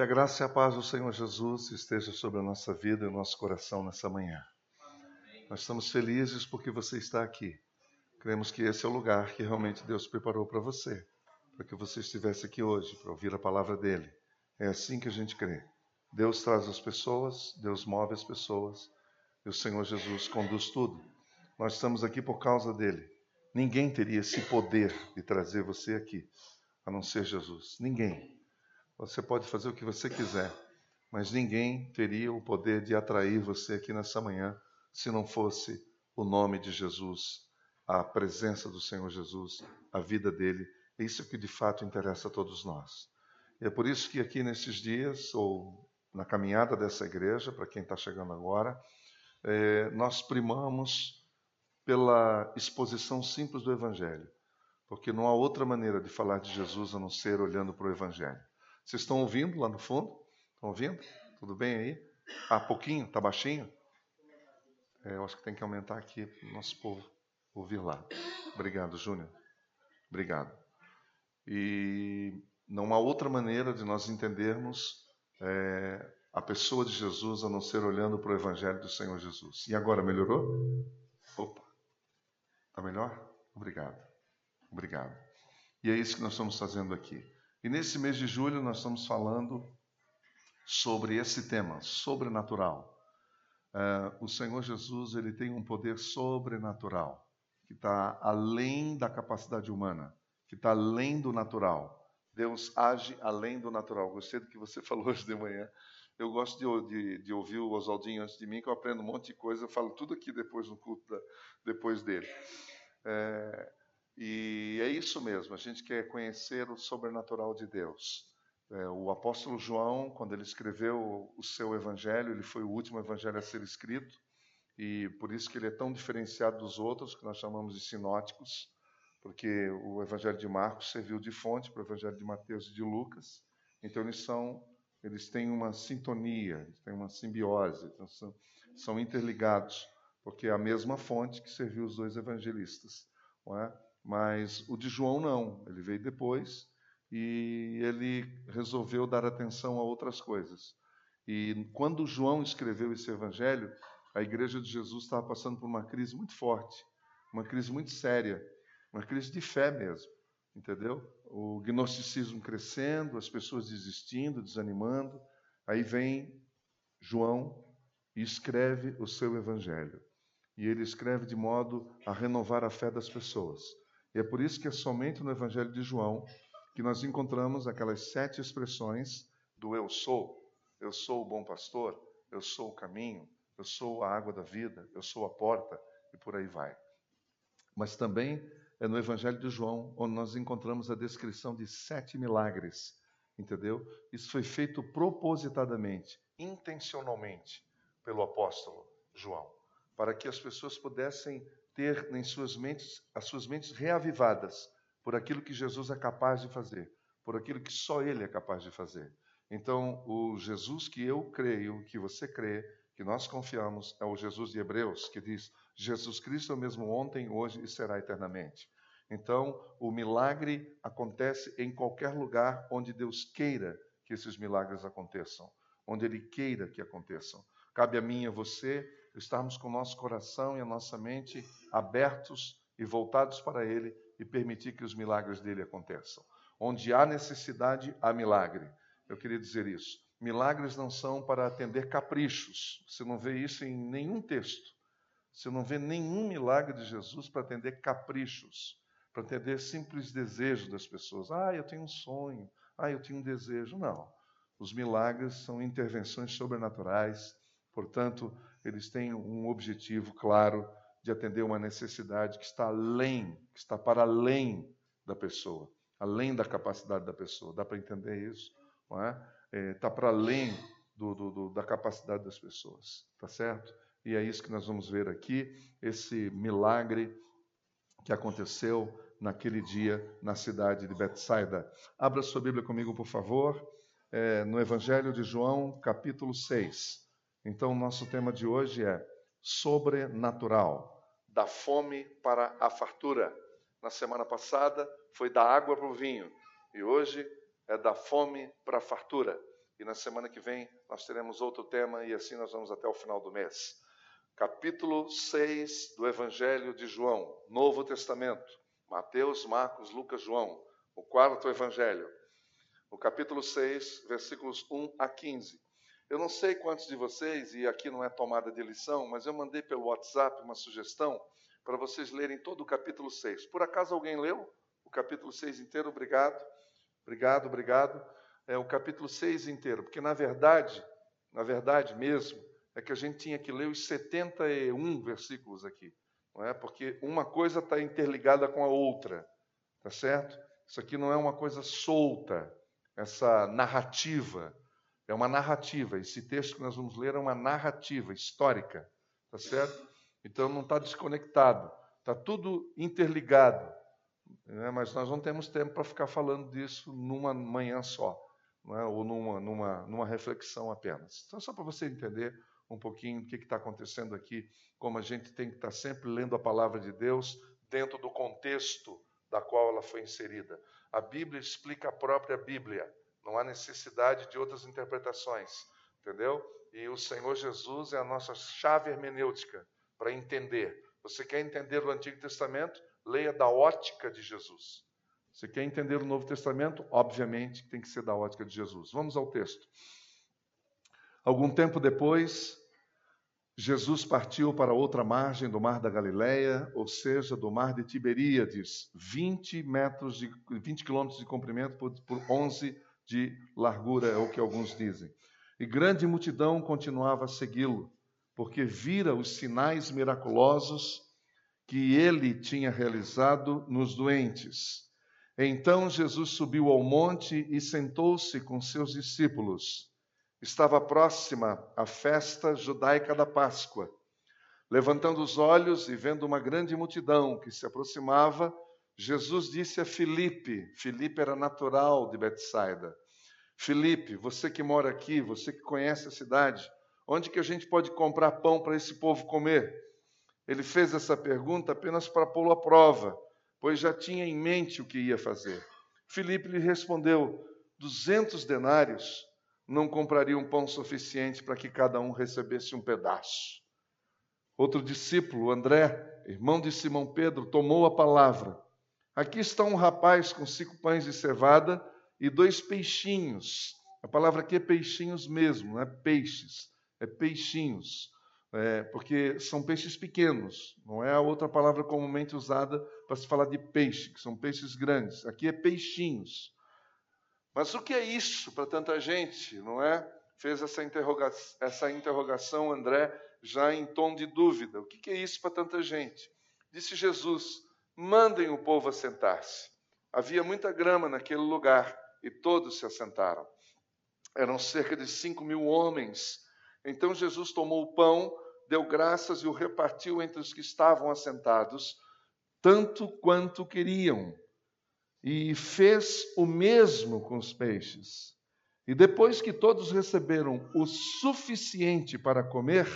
Que a graça e a paz do Senhor Jesus esteja sobre a nossa vida e o nosso coração nessa manhã. Nós estamos felizes porque você está aqui. Cremos que esse é o lugar que realmente Deus preparou para você, para que você estivesse aqui hoje, para ouvir a palavra dele. É assim que a gente crê. Deus traz as pessoas, Deus move as pessoas, e o Senhor Jesus conduz tudo. Nós estamos aqui por causa dele. Ninguém teria esse poder de trazer você aqui, a não ser Jesus. Ninguém. Você pode fazer o que você quiser, mas ninguém teria o poder de atrair você aqui nessa manhã se não fosse o nome de Jesus, a presença do Senhor Jesus, a vida dele. É isso que de fato interessa a todos nós. E é por isso que aqui nesses dias, ou na caminhada dessa igreja, para quem está chegando agora, é, nós primamos pela exposição simples do Evangelho, porque não há outra maneira de falar de Jesus a não ser olhando para o Evangelho. Vocês estão ouvindo lá no fundo? Estão ouvindo? Tudo bem aí? Ah, pouquinho? Está baixinho? É, eu acho que tem que aumentar aqui para nosso povo ouvir lá. Obrigado, Júnior. Obrigado. E não há outra maneira de nós entendermos é, a pessoa de Jesus a não ser olhando para o Evangelho do Senhor Jesus. E agora, melhorou? Opa. Está melhor? Obrigado. Obrigado. E é isso que nós estamos fazendo aqui. E nesse mês de julho nós estamos falando sobre esse tema, sobrenatural. Uh, o Senhor Jesus ele tem um poder sobrenatural que está além da capacidade humana, que está além do natural. Deus age além do natural. Gostei do que você falou hoje de manhã. Eu gosto de, de, de ouvir o Oswaldinho antes de mim, que eu aprendo um monte de coisa. Eu falo tudo aqui depois no culto, da, depois dele. É, e é isso mesmo, a gente quer conhecer o sobrenatural de Deus. É, o apóstolo João, quando ele escreveu o seu evangelho, ele foi o último evangelho a ser escrito, e por isso que ele é tão diferenciado dos outros, que nós chamamos de sinóticos, porque o evangelho de Marcos serviu de fonte para o evangelho de Mateus e de Lucas. Então eles são, eles têm uma sintonia, têm uma simbiose, então são, são interligados, porque é a mesma fonte que serviu os dois evangelistas, não é? Mas o de João não, ele veio depois e ele resolveu dar atenção a outras coisas. E quando João escreveu esse evangelho, a igreja de Jesus estava passando por uma crise muito forte, uma crise muito séria, uma crise de fé mesmo, entendeu? O gnosticismo crescendo, as pessoas desistindo, desanimando. Aí vem João e escreve o seu evangelho. E ele escreve de modo a renovar a fé das pessoas. E é por isso que é somente no Evangelho de João que nós encontramos aquelas sete expressões do eu sou. Eu sou o bom pastor, eu sou o caminho, eu sou a água da vida, eu sou a porta, e por aí vai. Mas também é no Evangelho de João onde nós encontramos a descrição de sete milagres, entendeu? Isso foi feito propositadamente, intencionalmente, pelo apóstolo João, para que as pessoas pudessem ter em suas mentes, as suas mentes reavivadas por aquilo que Jesus é capaz de fazer, por aquilo que só Ele é capaz de fazer. Então, o Jesus que eu creio, que você crê, que nós confiamos, é o Jesus de Hebreus, que diz: Jesus Cristo é o mesmo ontem, hoje e será eternamente. Então, o milagre acontece em qualquer lugar onde Deus queira que esses milagres aconteçam, onde Ele queira que aconteçam. Cabe a mim e a você estarmos com o nosso coração e a nossa mente abertos e voltados para Ele e permitir que os milagres dele aconteçam. Onde há necessidade, há milagre. Eu queria dizer isso. Milagres não são para atender caprichos. Você não vê isso em nenhum texto. Você não vê nenhum milagre de Jesus para atender caprichos, para atender simples desejos das pessoas. Ah, eu tenho um sonho. Ah, eu tenho um desejo. Não. Os milagres são intervenções sobrenaturais. Portanto, eles têm um objetivo claro de atender uma necessidade que está além, que está para além da pessoa, além da capacidade da pessoa. Dá para entender isso? Não é? é está para além do, do, do, da capacidade das pessoas, tá certo? E é isso que nós vamos ver aqui, esse milagre que aconteceu naquele dia na cidade de Betsaida. Abra sua Bíblia comigo, por favor, é, no Evangelho de João, capítulo 6. Então, o nosso tema de hoje é sobrenatural, da fome para a fartura. Na semana passada foi da água para o vinho e hoje é da fome para a fartura. e na semana que vem nós teremos outro tema e assim nós vamos até o final do mês. Capítulo 6 do Evangelho de João, Novo Testamento. Mateus, Marcos, Lucas, João, o quarto evangelho. O capítulo 6, versículos 1 a 15. Eu não sei quantos de vocês, e aqui não é tomada de lição, mas eu mandei pelo WhatsApp uma sugestão para vocês lerem todo o capítulo 6. Por acaso alguém leu o capítulo 6 inteiro? Obrigado. Obrigado, obrigado é, o capítulo 6 inteiro, porque na verdade, na verdade mesmo, é que a gente tinha que ler os 71 versículos aqui, não é? Porque uma coisa está interligada com a outra, tá certo? Isso aqui não é uma coisa solta, essa narrativa, é uma narrativa. Esse texto que nós vamos ler é uma narrativa histórica, tá certo? Então não está desconectado, está tudo interligado. Né? Mas nós não temos tempo para ficar falando disso numa manhã só é? ou numa, numa, numa reflexão apenas. Então, só para você entender um pouquinho o que está acontecendo aqui, como a gente tem que estar tá sempre lendo a palavra de Deus dentro do contexto da qual ela foi inserida. A Bíblia explica a própria Bíblia, não há necessidade de outras interpretações, entendeu? E o Senhor Jesus é a nossa chave hermenêutica para entender. Você quer entender o Antigo Testamento? Leia da ótica de Jesus. Você quer entender o Novo Testamento? Obviamente tem que ser da ótica de Jesus. Vamos ao texto. Algum tempo depois, Jesus partiu para outra margem do mar da Galileia, ou seja, do mar de Tiberíades, 20 metros de 20 quilômetros de comprimento por, por 11 de largura, é o que alguns dizem. E grande multidão continuava a segui-lo, porque vira os sinais miraculosos que ele tinha realizado nos doentes. Então Jesus subiu ao monte e sentou-se com seus discípulos. Estava próxima a festa judaica da Páscoa. Levantando os olhos e vendo uma grande multidão que se aproximava, Jesus disse a Filipe, Filipe era natural de Betsaida. Filipe, você que mora aqui, você que conhece a cidade, onde que a gente pode comprar pão para esse povo comer? Ele fez essa pergunta apenas para pô-lo à prova pois já tinha em mente o que ia fazer. Filipe lhe respondeu: duzentos denários não comprariam pão suficiente para que cada um recebesse um pedaço. Outro discípulo, André, irmão de Simão Pedro, tomou a palavra. Aqui está um rapaz com cinco pães de cevada e dois peixinhos. A palavra aqui é peixinhos mesmo, não é peixes, é peixinhos é, porque são peixes pequenos, não é a outra palavra comumente usada para se falar de peixe, que são peixes grandes. Aqui é peixinhos. Mas o que é isso para tanta gente, não é? Fez essa, interroga essa interrogação André já em tom de dúvida. O que é isso para tanta gente? Disse Jesus: mandem o povo assentar-se. Havia muita grama naquele lugar e todos se assentaram. Eram cerca de cinco mil homens então Jesus tomou o pão, deu graças e o repartiu entre os que estavam assentados, tanto quanto queriam, e fez o mesmo com os peixes. E depois que todos receberam o suficiente para comer,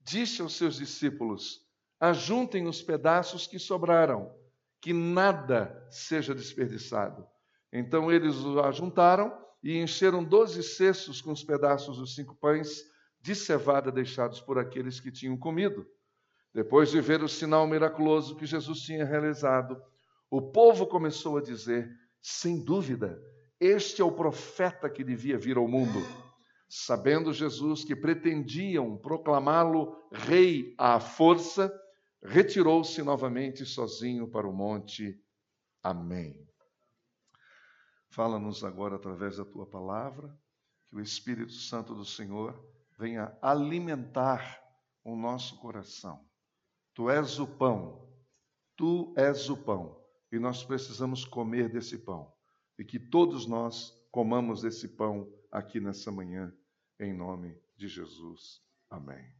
disse aos seus discípulos: Ajuntem os pedaços que sobraram, que nada seja desperdiçado. Então eles o ajuntaram e encheram doze cestos com os pedaços dos cinco pães de cevada deixados por aqueles que tinham comido. Depois de ver o sinal miraculoso que Jesus tinha realizado, o povo começou a dizer: sem dúvida, este é o profeta que devia vir ao mundo. Sabendo Jesus que pretendiam proclamá-lo rei à força, retirou-se novamente sozinho para o monte. Amém. Fala-nos agora através da tua palavra, que o Espírito Santo do Senhor venha alimentar o nosso coração. Tu és o pão, tu és o pão, e nós precisamos comer desse pão. E que todos nós comamos desse pão aqui nessa manhã, em nome de Jesus. Amém.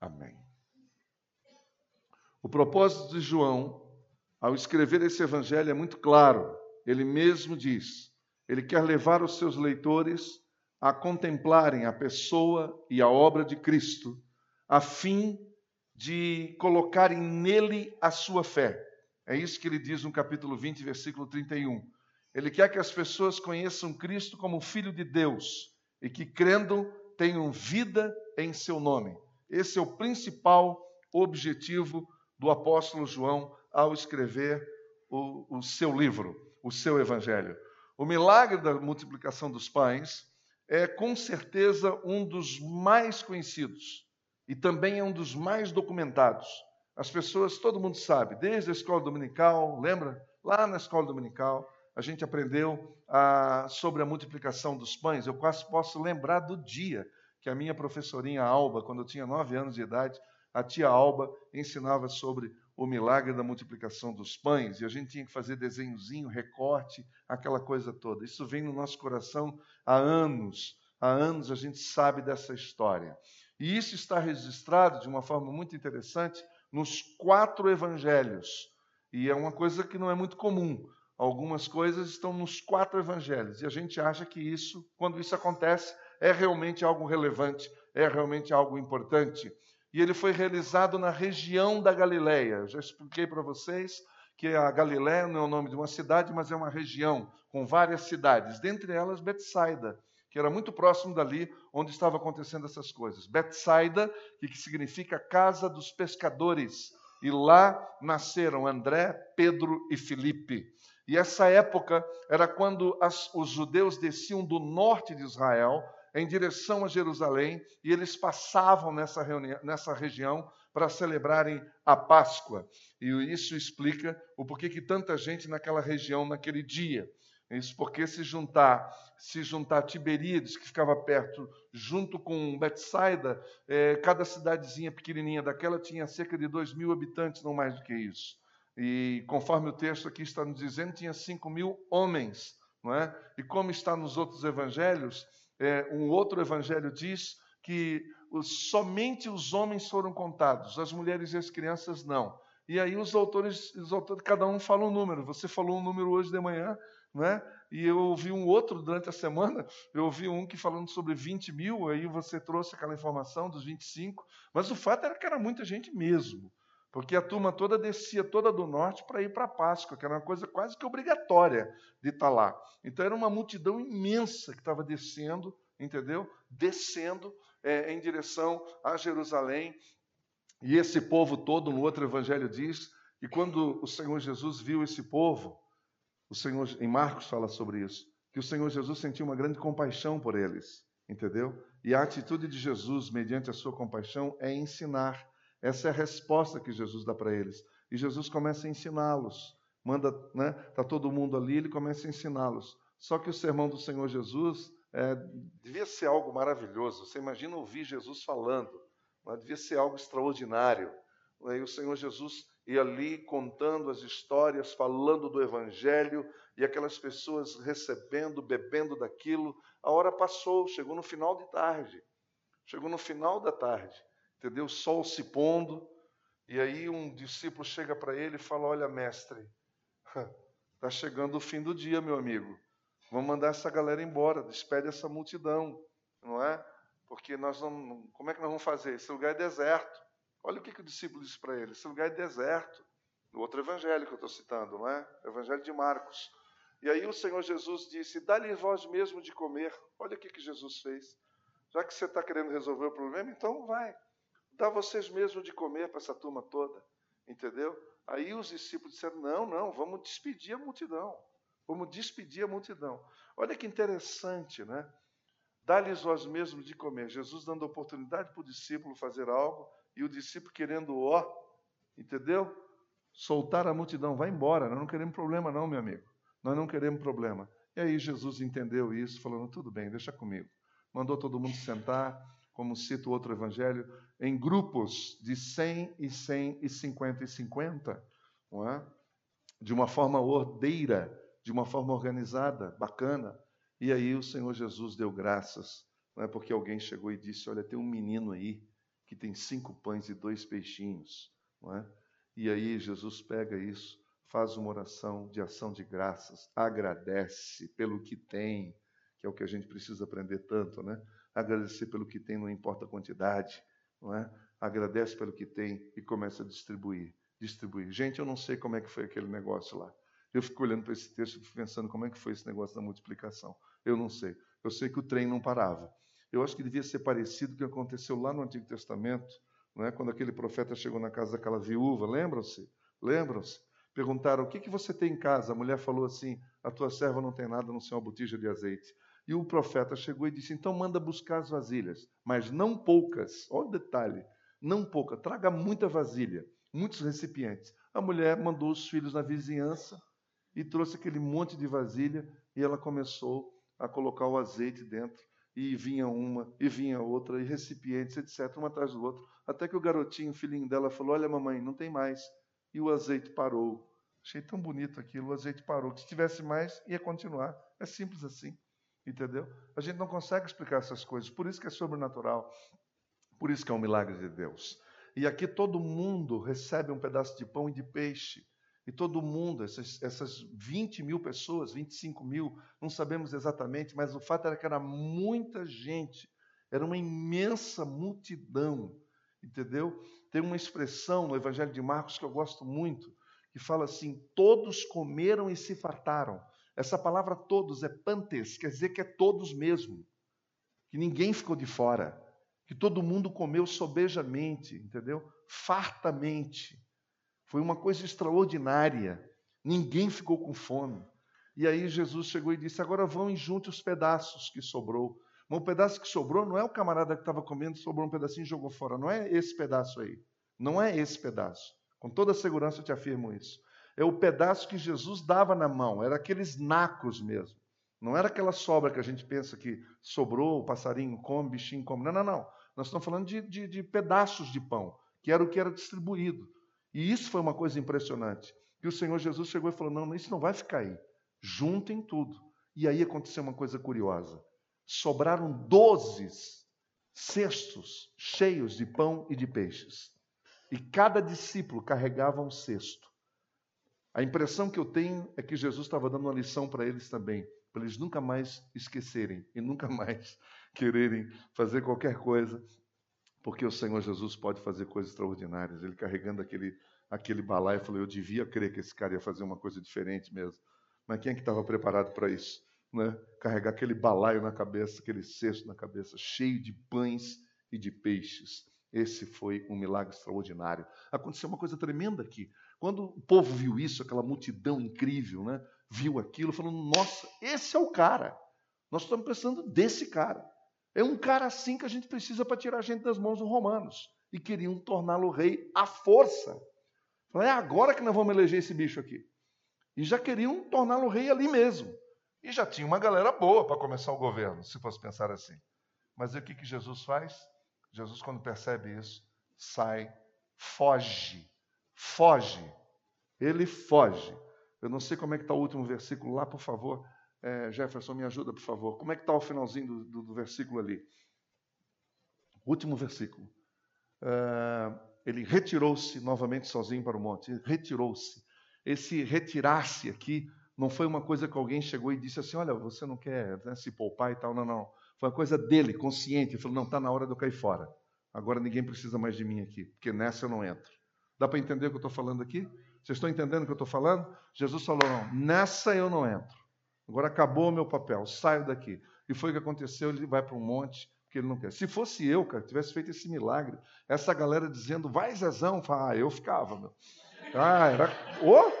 Amém. O propósito de João, ao escrever esse evangelho, é muito claro. Ele mesmo diz: ele quer levar os seus leitores a contemplarem a pessoa e a obra de Cristo, a fim de colocarem nele a sua fé. É isso que ele diz no capítulo 20, versículo 31. Ele quer que as pessoas conheçam Cristo como Filho de Deus e que, crendo, tenham vida em seu nome. Esse é o principal objetivo do apóstolo João ao escrever o, o seu livro, o seu evangelho. O milagre da multiplicação dos pães é com certeza um dos mais conhecidos e também é um dos mais documentados. As pessoas, todo mundo sabe, desde a escola dominical, lembra? Lá na escola dominical, a gente aprendeu ah, sobre a multiplicação dos pães. Eu quase posso lembrar do dia que a minha professorinha Alba, quando eu tinha nove anos de idade, a tia Alba ensinava sobre o milagre da multiplicação dos pães, e a gente tinha que fazer desenhozinho, recorte, aquela coisa toda. Isso vem no nosso coração há anos. Há anos a gente sabe dessa história. E isso está registrado de uma forma muito interessante nos quatro evangelhos. E é uma coisa que não é muito comum. Algumas coisas estão nos quatro evangelhos. E a gente acha que isso, quando isso acontece, é realmente algo relevante, é realmente algo importante e ele foi realizado na região da Galileia. Já expliquei para vocês que a Galileia não é o nome de uma cidade, mas é uma região com várias cidades, dentre elas Betsaida, que era muito próximo dali onde estavam acontecendo essas coisas. Betsaida, que significa casa dos pescadores, e lá nasceram André, Pedro e Filipe. E essa época era quando as, os judeus desciam do norte de Israel em direção a Jerusalém e eles passavam nessa, reunião, nessa região para celebrarem a Páscoa. E isso explica o porquê que tanta gente naquela região naquele dia. Isso porque se juntar, se juntar Tiberíades, que ficava perto, junto com Betsaida, é, cada cidadezinha pequenininha daquela tinha cerca de 2 mil habitantes, não mais do que isso. E conforme o texto aqui está nos dizendo, tinha 5 mil homens. Não é? E como está nos outros evangelhos, é, um outro evangelho diz que os, somente os homens foram contados, as mulheres e as crianças não. E aí os autores, os autores, cada um fala um número. Você falou um número hoje de manhã, né? E eu ouvi um outro durante a semana. Eu ouvi um que falando sobre 20 mil. Aí você trouxe aquela informação dos 25. Mas o fato era que era muita gente mesmo, porque a turma toda descia toda do norte para ir para a Páscoa, que era uma coisa quase que obrigatória de estar tá lá. Então era uma multidão imensa que estava descendo, entendeu? Descendo é, em direção a Jerusalém. E esse povo todo, no outro evangelho diz que quando o Senhor Jesus viu esse povo, o Senhor em Marcos fala sobre isso, que o Senhor Jesus sentiu uma grande compaixão por eles, entendeu? E a atitude de Jesus, mediante a sua compaixão, é ensinar. Essa é a resposta que Jesus dá para eles. E Jesus começa a ensiná-los manda, né? Tá todo mundo ali, ele começa a ensiná-los. Só que o sermão do Senhor Jesus é, devia ser algo maravilhoso. Você imagina ouvir Jesus falando, né? devia ser algo extraordinário. E o Senhor Jesus ia ali contando as histórias, falando do Evangelho, e aquelas pessoas recebendo, bebendo daquilo. A hora passou, chegou no final de tarde. Chegou no final da tarde, entendeu? O sol se pondo, e aí um discípulo chega para ele e fala: Olha, mestre, Está chegando o fim do dia, meu amigo. Vamos mandar essa galera embora, despede essa multidão, não é? Porque nós não. Como é que nós vamos fazer? Esse lugar é deserto. Olha o que, que o discípulo disse para ele: esse lugar é deserto. No outro evangelho que eu estou citando, não é? Evangelho de Marcos. E aí o Senhor Jesus disse: dá-lhe vós mesmo de comer. Olha o que, que Jesus fez. Já que você está querendo resolver o problema, então vai. Dá vocês mesmo de comer para essa turma toda. Entendeu? Aí os discípulos disseram: não, não, vamos despedir a multidão. Vamos despedir a multidão. Olha que interessante, né? Dá-lhes vós mesmos de comer. Jesus dando oportunidade para o discípulo fazer algo e o discípulo querendo, ó, entendeu? Soltar a multidão, vai embora. Nós não queremos problema, não, meu amigo. Nós não queremos problema. E aí Jesus entendeu isso, falando: tudo bem, deixa comigo. Mandou todo mundo sentar como cita o outro evangelho, em grupos de 100 e 100 e 50 e 50, não é? de uma forma ordeira, de uma forma organizada, bacana. E aí o Senhor Jesus deu graças, não é? porque alguém chegou e disse: Olha, tem um menino aí que tem cinco pães e dois peixinhos. Não é? E aí Jesus pega isso, faz uma oração de ação de graças, agradece pelo que tem, que é o que a gente precisa aprender tanto, né? Agradecer pelo que tem, não importa a quantidade, não é? Agradece pelo que tem e começa a distribuir, distribuir. Gente, eu não sei como é que foi aquele negócio lá. Eu fico olhando para esse texto e pensando como é que foi esse negócio da multiplicação. Eu não sei. Eu sei que o trem não parava. Eu acho que devia ser parecido com o que aconteceu lá no Antigo Testamento, não é? quando aquele profeta chegou na casa daquela viúva, lembram-se? Lembram-se? Perguntaram: O que, que você tem em casa? A mulher falou assim: A tua serva não tem nada, não ser uma botija de azeite. E o profeta chegou e disse: Então manda buscar as vasilhas, mas não poucas. Olha o detalhe: não pouca, traga muita vasilha, muitos recipientes. A mulher mandou os filhos na vizinhança e trouxe aquele monte de vasilha e ela começou a colocar o azeite dentro. E vinha uma, e vinha outra, e recipientes, etc., uma atrás do outro. Até que o garotinho, o filhinho dela, falou: Olha, mamãe, não tem mais. E o azeite parou. Achei tão bonito aquilo, o azeite parou. Se tivesse mais, ia continuar. É simples assim. Entendeu? A gente não consegue explicar essas coisas. Por isso que é sobrenatural. Por isso que é um milagre de Deus. E aqui todo mundo recebe um pedaço de pão e de peixe. E todo mundo, essas, essas 20 mil pessoas, 25 mil, não sabemos exatamente, mas o fato era que era muita gente, era uma imensa multidão, entendeu? Tem uma expressão no Evangelho de Marcos que eu gosto muito, que fala assim: todos comeram e se fartaram. Essa palavra todos é pantes, quer dizer que é todos mesmo, que ninguém ficou de fora, que todo mundo comeu sobejamente, entendeu? Fartamente. Foi uma coisa extraordinária. Ninguém ficou com fome. E aí Jesus chegou e disse: Agora vão e junte os pedaços que sobrou. Mas o pedaço que sobrou não é o camarada que estava comendo, sobrou um pedacinho e jogou fora. Não é esse pedaço aí. Não é esse pedaço. Com toda segurança eu te afirmo isso é o pedaço que Jesus dava na mão, era aqueles nacos mesmo. Não era aquela sobra que a gente pensa que sobrou, o passarinho come, o bichinho come. Não, não, não. Nós estamos falando de, de, de pedaços de pão, que era o que era distribuído. E isso foi uma coisa impressionante. Que o Senhor Jesus chegou e falou: não, isso não vai ficar aí. Juntem tudo. E aí aconteceu uma coisa curiosa. Sobraram doze cestos cheios de pão e de peixes. E cada discípulo carregava um cesto. A impressão que eu tenho é que Jesus estava dando uma lição para eles também, para eles nunca mais esquecerem e nunca mais quererem fazer qualquer coisa, porque o Senhor Jesus pode fazer coisas extraordinárias. Ele carregando aquele, aquele balaio, falou: Eu devia crer que esse cara ia fazer uma coisa diferente mesmo. Mas quem é que estava preparado para isso? Né? Carregar aquele balaio na cabeça, aquele cesto na cabeça, cheio de pães e de peixes. Esse foi um milagre extraordinário. Aconteceu uma coisa tremenda aqui. Quando o povo viu isso, aquela multidão incrível, né, viu aquilo, falando: Nossa, esse é o cara. Nós estamos precisando desse cara. É um cara assim que a gente precisa para tirar a gente das mãos dos romanos. E queriam torná-lo rei à força. é agora que nós vamos eleger esse bicho aqui. E já queriam torná-lo rei ali mesmo. E já tinha uma galera boa para começar o governo, se fosse pensar assim. Mas o que, que Jesus faz? Jesus, quando percebe isso, sai, foge foge. Ele foge. Eu não sei como é que está o último versículo lá, por favor. É, Jefferson, me ajuda, por favor. Como é que está o finalzinho do, do, do, versículo ali? Último versículo. É, ele retirou-se novamente sozinho para o monte. Retirou-se. Esse retirar-se aqui não foi uma coisa que alguém chegou e disse assim: olha, você não quer né, se poupar e tal. Não, não. Foi uma coisa dele, consciente. Ele falou: não, está na hora de eu cair fora. Agora ninguém precisa mais de mim aqui, porque nessa eu não entro. Dá para entender o que eu estou falando aqui? Vocês estão entendendo o que eu estou falando? Jesus falou: não, nessa eu não entro. Agora acabou o meu papel, saio daqui. E foi o que aconteceu: ele vai para um monte, porque ele não quer. Se fosse eu, cara, tivesse feito esse milagre, essa galera dizendo, vai Zezão, ah, eu ficava, meu. Ah, era. Ô! Oh,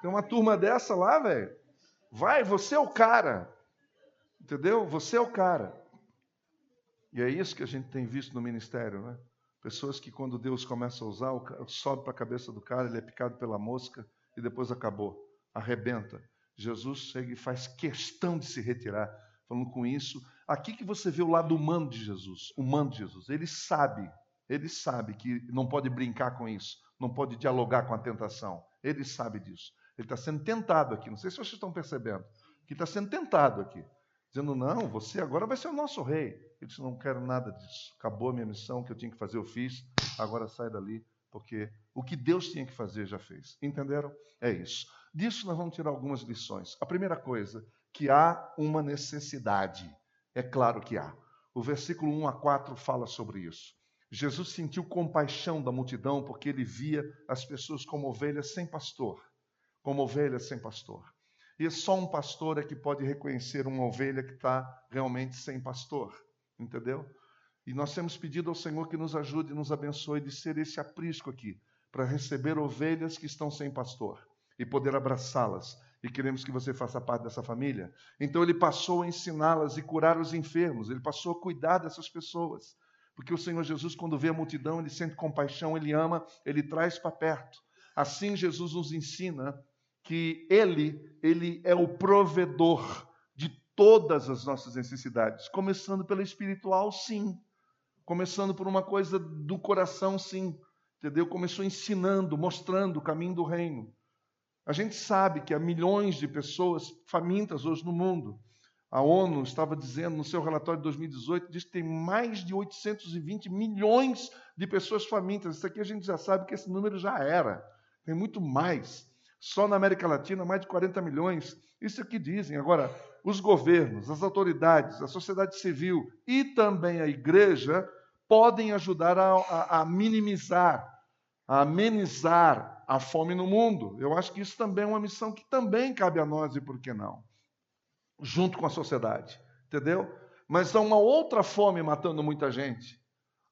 tem uma turma dessa lá, velho. Vai, você é o cara. Entendeu? Você é o cara. E é isso que a gente tem visto no ministério, né? Pessoas que, quando Deus começa a usar, sobe para a cabeça do cara, ele é picado pela mosca e depois acabou, arrebenta. Jesus chega e faz questão de se retirar. Falando com isso, aqui que você vê o lado humano de Jesus, humano de Jesus. Ele sabe, ele sabe que não pode brincar com isso, não pode dialogar com a tentação. Ele sabe disso. Ele está sendo tentado aqui. Não sei se vocês estão percebendo. Que está sendo tentado aqui dizendo: Não, você agora vai ser o nosso rei. Ele disse: Não quero nada disso. Acabou a minha missão, que eu tinha que fazer, eu fiz. Agora sai dali, porque o que Deus tinha que fazer já fez. Entenderam? É isso. Disso nós vamos tirar algumas lições. A primeira coisa, que há uma necessidade. É claro que há. O versículo 1 a 4 fala sobre isso. Jesus sentiu compaixão da multidão porque ele via as pessoas como ovelhas sem pastor, como ovelhas sem pastor. E só um pastor é que pode reconhecer uma ovelha que está realmente sem pastor, entendeu? E nós temos pedido ao Senhor que nos ajude nos abençoe de ser esse aprisco aqui, para receber ovelhas que estão sem pastor e poder abraçá-las. E queremos que você faça parte dessa família. Então ele passou a ensiná-las e curar os enfermos, ele passou a cuidar dessas pessoas. Porque o Senhor Jesus, quando vê a multidão, ele sente compaixão, ele ama, ele traz para perto. Assim Jesus nos ensina que ele, ele é o provedor de todas as nossas necessidades, começando pela espiritual, sim. Começando por uma coisa do coração, sim. Entendeu? Começou ensinando, mostrando o caminho do reino. A gente sabe que há milhões de pessoas famintas hoje no mundo. A ONU estava dizendo no seu relatório de 2018, diz que tem mais de 820 milhões de pessoas famintas. Isso aqui a gente já sabe que esse número já era. Tem muito mais. Só na América Latina, mais de 40 milhões. Isso é que dizem. Agora, os governos, as autoridades, a sociedade civil e também a igreja podem ajudar a, a, a minimizar, a amenizar a fome no mundo. Eu acho que isso também é uma missão que também cabe a nós e por que não? junto com a sociedade, entendeu? Mas há uma outra fome matando muita gente.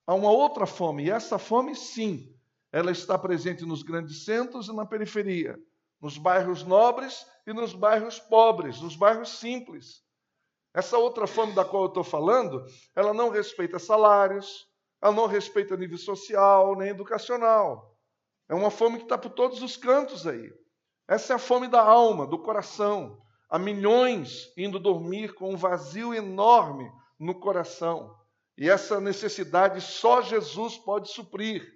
Há uma outra fome, e essa fome, sim, ela está presente nos grandes centros e na periferia, nos bairros nobres e nos bairros pobres, nos bairros simples. Essa outra fome da qual eu estou falando, ela não respeita salários, ela não respeita nível social nem educacional. É uma fome que está por todos os cantos aí. Essa é a fome da alma, do coração. Há milhões indo dormir com um vazio enorme no coração. E essa necessidade só Jesus pode suprir.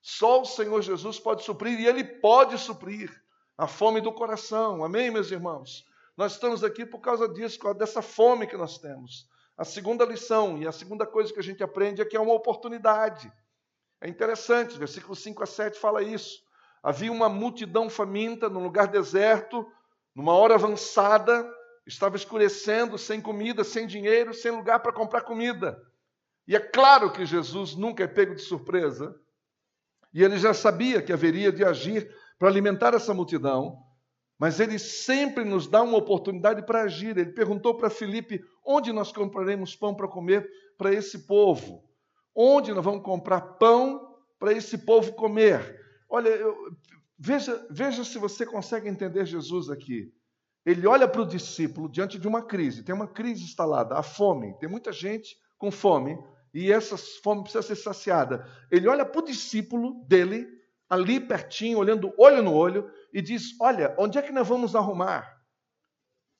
Só o Senhor Jesus pode suprir e Ele pode suprir a fome do coração. Amém, meus irmãos? Nós estamos aqui por causa disso, dessa fome que nós temos. A segunda lição e a segunda coisa que a gente aprende é que é uma oportunidade. É interessante, versículo 5 a 7 fala isso. Havia uma multidão faminta num lugar deserto, numa hora avançada, estava escurecendo, sem comida, sem dinheiro, sem lugar para comprar comida. E é claro que Jesus nunca é pego de surpresa. E ele já sabia que haveria de agir para alimentar essa multidão, mas ele sempre nos dá uma oportunidade para agir. Ele perguntou para Filipe: onde nós compraremos pão para comer para esse povo? Onde nós vamos comprar pão para esse povo comer? Olha, eu, Veja, veja se você consegue entender Jesus aqui. Ele olha para o discípulo diante de uma crise, tem uma crise instalada, a fome, tem muita gente com fome e essa fome precisa ser saciada. Ele olha para o discípulo dele, ali pertinho, olhando olho no olho, e diz: Olha, onde é que nós vamos arrumar?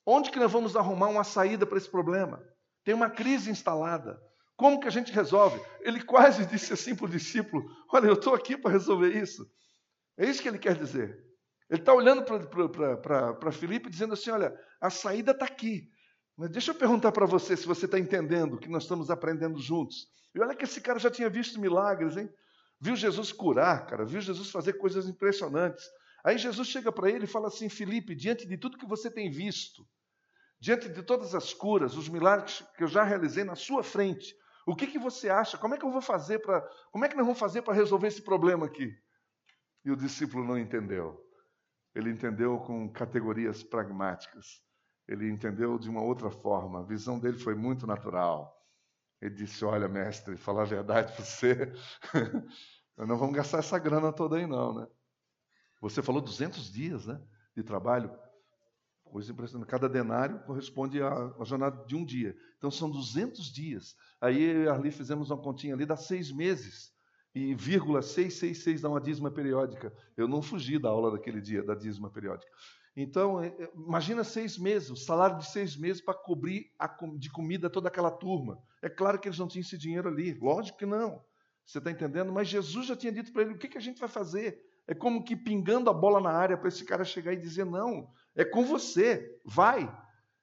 Onde que nós vamos arrumar uma saída para esse problema? Tem uma crise instalada. Como que a gente resolve? Ele quase disse assim para o discípulo: Olha, eu estou aqui para resolver isso. É isso que ele quer dizer. Ele está olhando para Filipe dizendo assim: olha, a saída está aqui. Mas deixa eu perguntar para você se você está entendendo o que nós estamos aprendendo juntos. E olha que esse cara já tinha visto milagres, hein? Viu Jesus curar, cara, viu Jesus fazer coisas impressionantes. Aí Jesus chega para ele e fala assim: Felipe, diante de tudo que você tem visto, diante de todas as curas, os milagres que eu já realizei na sua frente, o que, que você acha? Como é que eu vou fazer para. Como é que nós vamos fazer para resolver esse problema aqui? E o discípulo não entendeu. Ele entendeu com categorias pragmáticas. Ele entendeu de uma outra forma. A visão dele foi muito natural. Ele disse: Olha, mestre, falar a verdade para você, nós não vamos gastar essa grana toda aí, não, né? Você falou 200 dias né, de trabalho. Coisa impressionante. Cada denário corresponde à, jornada de um dia. Então são 200 dias. Aí eu e Arli fizemos uma continha ali, dá seis meses e vírgula 666 dá uma dízima periódica. Eu não fugi da aula daquele dia, da dízima periódica. Então, é, é, imagina seis meses, o salário de seis meses para cobrir a, de comida toda aquela turma. É claro que eles não tinham esse dinheiro ali, lógico que não. Você está entendendo? Mas Jesus já tinha dito para ele: o que, que a gente vai fazer? É como que pingando a bola na área para esse cara chegar e dizer: não, é com você, vai.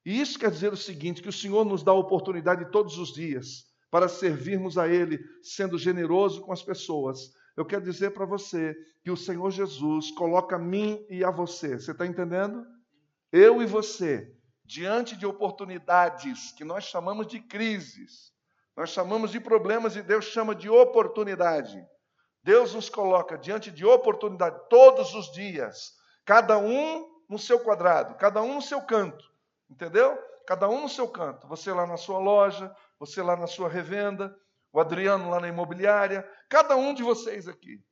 E isso quer dizer o seguinte: que o Senhor nos dá a oportunidade todos os dias para servirmos a Ele, sendo generoso com as pessoas. Eu quero dizer para você que o Senhor Jesus coloca a mim e a você. Você está entendendo? Eu e você, diante de oportunidades que nós chamamos de crises, nós chamamos de problemas e Deus chama de oportunidade. Deus nos coloca diante de oportunidade todos os dias, cada um no seu quadrado, cada um no seu canto, entendeu? Cada um no seu canto. Você lá na sua loja, você lá na sua revenda, o Adriano lá na imobiliária, cada um de vocês aqui.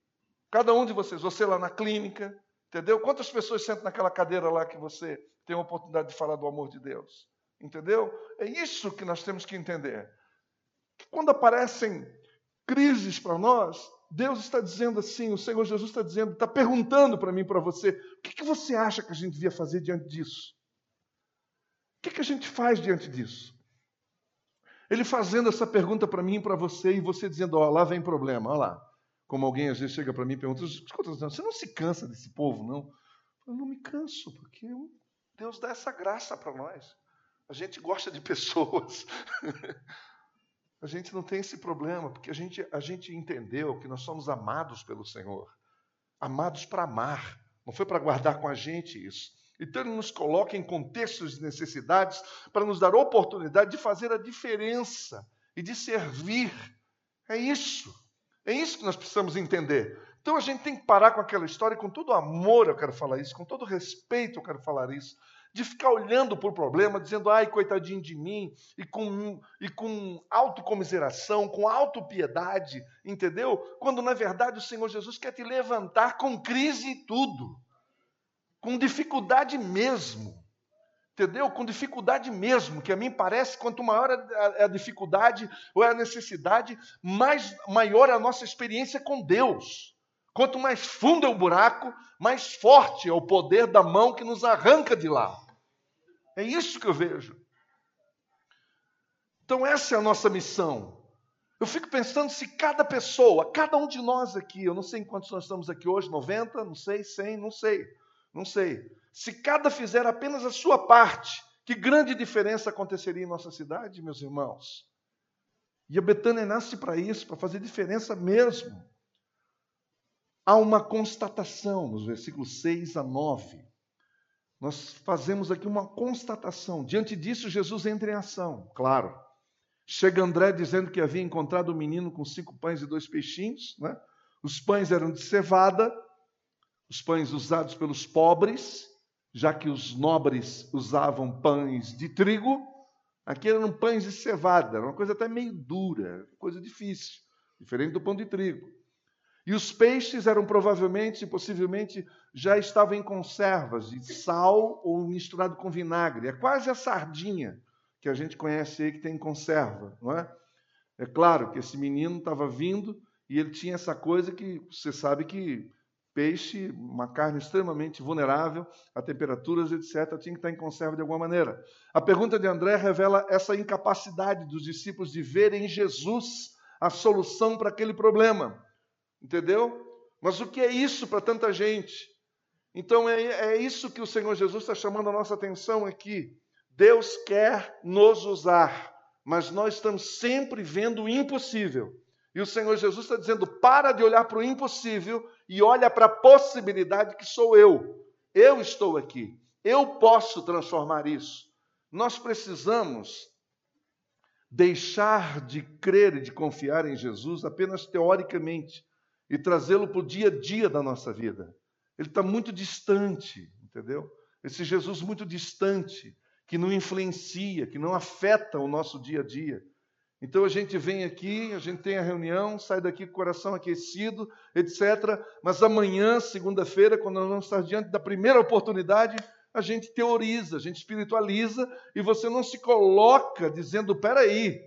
Cada um de vocês, você lá na clínica, entendeu? Quantas pessoas sentam naquela cadeira lá que você tem a oportunidade de falar do amor de Deus? Entendeu? É isso que nós temos que entender. Que quando aparecem crises para nós, Deus está dizendo assim, o Senhor Jesus está dizendo, está perguntando para mim, para você, o que, que, você acha que a gente devia fazer diante disso? O que, que a gente faz diante disso? Ele fazendo essa pergunta para mim e para você, e você dizendo, ó, lá vem problema, olha lá. Como alguém às vezes chega para mim e pergunta, escuta, você não se cansa desse povo, não? Eu não me canso, porque Deus dá essa graça para nós. A gente gosta de pessoas. a gente não tem esse problema, porque a gente, a gente entendeu que nós somos amados pelo Senhor. Amados para amar. Não foi para guardar com a gente isso. Então ele nos coloca em contextos de necessidades para nos dar oportunidade de fazer a diferença e de servir. É isso. É isso que nós precisamos entender. Então a gente tem que parar com aquela história, com todo amor eu quero falar isso, com todo respeito eu quero falar isso, de ficar olhando para o problema, dizendo, ai, coitadinho de mim, e com, e com autocomiseração, com autopiedade, entendeu? Quando na verdade o Senhor Jesus quer te levantar com crise e tudo com dificuldade mesmo. Entendeu? Com dificuldade mesmo, que a mim parece, quanto maior é a dificuldade ou é a necessidade, mais maior é a nossa experiência com Deus. Quanto mais fundo é o buraco, mais forte é o poder da mão que nos arranca de lá. É isso que eu vejo. Então, essa é a nossa missão. Eu fico pensando se cada pessoa, cada um de nós aqui, eu não sei quantos nós estamos aqui hoje, 90, não sei, 100, não sei. Não sei. Se cada fizer apenas a sua parte, que grande diferença aconteceria em nossa cidade, meus irmãos? E a Betânia nasce para isso, para fazer diferença mesmo. Há uma constatação nos versículos 6 a 9. Nós fazemos aqui uma constatação. Diante disso, Jesus entra em ação, claro. Chega André dizendo que havia encontrado o um menino com cinco pães e dois peixinhos. Né? Os pães eram de cevada, os pães usados pelos pobres, já que os nobres usavam pães de trigo, aqui eram pães de cevada, era uma coisa até meio dura, coisa difícil, diferente do pão de trigo. E os peixes eram provavelmente, possivelmente, já estavam em conservas de sal ou misturado com vinagre. É quase a sardinha que a gente conhece aí que tem conserva, não é? É claro que esse menino estava vindo e ele tinha essa coisa que você sabe que Peixe, uma carne extremamente vulnerável a temperaturas, etc., tinha que estar em conserva de alguma maneira. A pergunta de André revela essa incapacidade dos discípulos de verem em Jesus a solução para aquele problema. Entendeu? Mas o que é isso para tanta gente? Então é, é isso que o Senhor Jesus está chamando a nossa atenção aqui. Deus quer nos usar, mas nós estamos sempre vendo o impossível. E o Senhor Jesus está dizendo: para de olhar para o impossível e olha para a possibilidade que sou eu. Eu estou aqui. Eu posso transformar isso. Nós precisamos deixar de crer e de confiar em Jesus apenas teoricamente e trazê-lo para o dia a dia da nossa vida. Ele está muito distante, entendeu? Esse Jesus muito distante, que não influencia, que não afeta o nosso dia a dia. Então a gente vem aqui, a gente tem a reunião, sai daqui com o coração aquecido, etc. Mas amanhã, segunda-feira, quando nós vamos estar diante da primeira oportunidade, a gente teoriza, a gente espiritualiza e você não se coloca dizendo: peraí,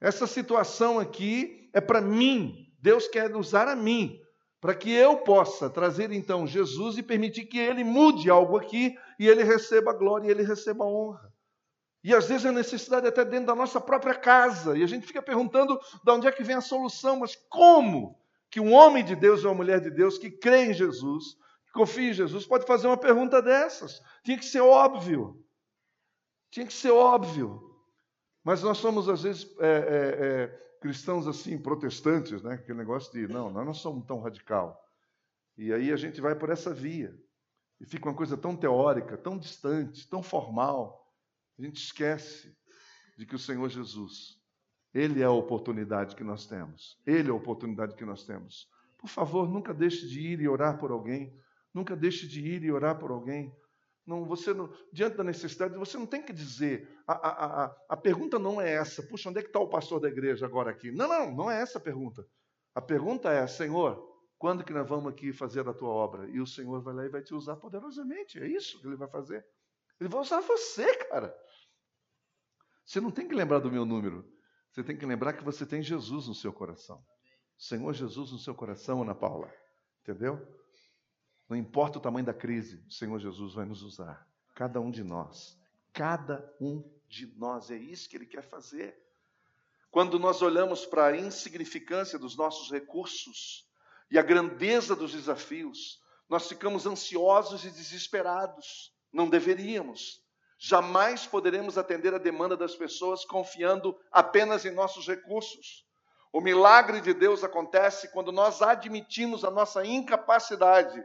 essa situação aqui é para mim, Deus quer usar a mim, para que eu possa trazer então Jesus e permitir que ele mude algo aqui e ele receba a glória e ele receba a honra. E às vezes a necessidade é até dentro da nossa própria casa. E a gente fica perguntando de onde é que vem a solução, mas como que um homem de Deus ou uma mulher de Deus que crê em Jesus, que confia em Jesus, pode fazer uma pergunta dessas? Tinha que ser óbvio. Tinha que ser óbvio. Mas nós somos, às vezes, é, é, é, cristãos assim, protestantes, né? Aquele negócio de, não, nós não somos tão radical. E aí a gente vai por essa via. E fica uma coisa tão teórica, tão distante, tão formal. A gente esquece de que o Senhor Jesus, Ele é a oportunidade que nós temos. Ele é a oportunidade que nós temos. Por favor, nunca deixe de ir e orar por alguém. Nunca deixe de ir e orar por alguém. Não, você não, diante da necessidade, você não tem que dizer. A, a, a, a pergunta não é essa. Puxa, onde é que está o pastor da igreja agora aqui? Não, não, não é essa a pergunta. A pergunta é, Senhor, quando que nós vamos aqui fazer a tua obra? E o Senhor vai lá e vai te usar poderosamente. É isso que ele vai fazer. Ele vai usar você, cara. Você não tem que lembrar do meu número. Você tem que lembrar que você tem Jesus no seu coração. Senhor Jesus no seu coração, Ana Paula. Entendeu? Não importa o tamanho da crise, o Senhor Jesus vai nos usar. Cada um de nós. Cada um de nós. É isso que Ele quer fazer. Quando nós olhamos para a insignificância dos nossos recursos e a grandeza dos desafios, nós ficamos ansiosos e desesperados. Não deveríamos. Jamais poderemos atender a demanda das pessoas confiando apenas em nossos recursos. O milagre de Deus acontece quando nós admitimos a nossa incapacidade,